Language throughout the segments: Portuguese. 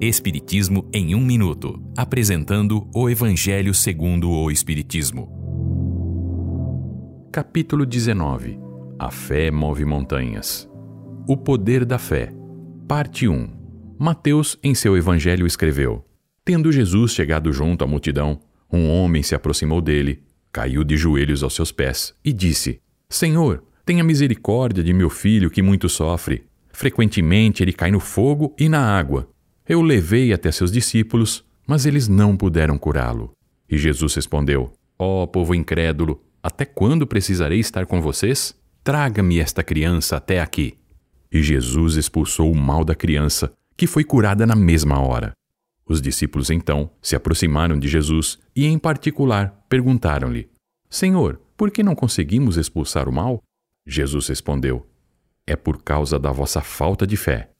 Espiritismo em um minuto, apresentando o Evangelho segundo o Espiritismo. Capítulo 19. A fé move montanhas. O poder da fé. Parte 1. Mateus, em seu evangelho, escreveu: Tendo Jesus chegado junto à multidão, um homem se aproximou dele, caiu de joelhos aos seus pés e disse: Senhor, tenha misericórdia de meu filho que muito sofre. Frequentemente ele cai no fogo e na água. Eu levei até seus discípulos, mas eles não puderam curá-lo. E Jesus respondeu: Ó oh, povo incrédulo, até quando precisarei estar com vocês? Traga-me esta criança até aqui. E Jesus expulsou o mal da criança, que foi curada na mesma hora. Os discípulos então se aproximaram de Jesus e, em particular, perguntaram-lhe: Senhor, por que não conseguimos expulsar o mal? Jesus respondeu: É por causa da vossa falta de fé.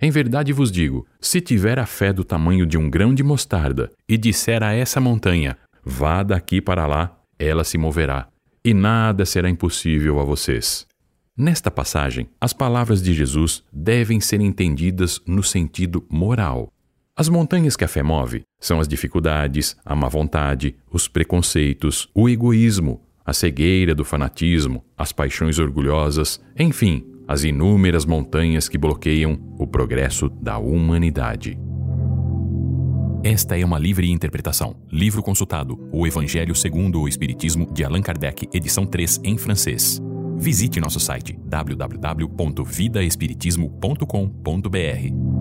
Em verdade vos digo: se tiver a fé do tamanho de um grão de mostarda e disser a essa montanha: Vá daqui para lá, ela se moverá, e nada será impossível a vocês. Nesta passagem, as palavras de Jesus devem ser entendidas no sentido moral. As montanhas que a fé move são as dificuldades, a má vontade, os preconceitos, o egoísmo, a cegueira do fanatismo, as paixões orgulhosas, enfim, as inúmeras montanhas que bloqueiam o progresso da humanidade. Esta é uma livre interpretação. Livro consultado: O Evangelho segundo o Espiritismo, de Allan Kardec, edição 3, em francês. Visite nosso site www.vidaespiritismo.com.br.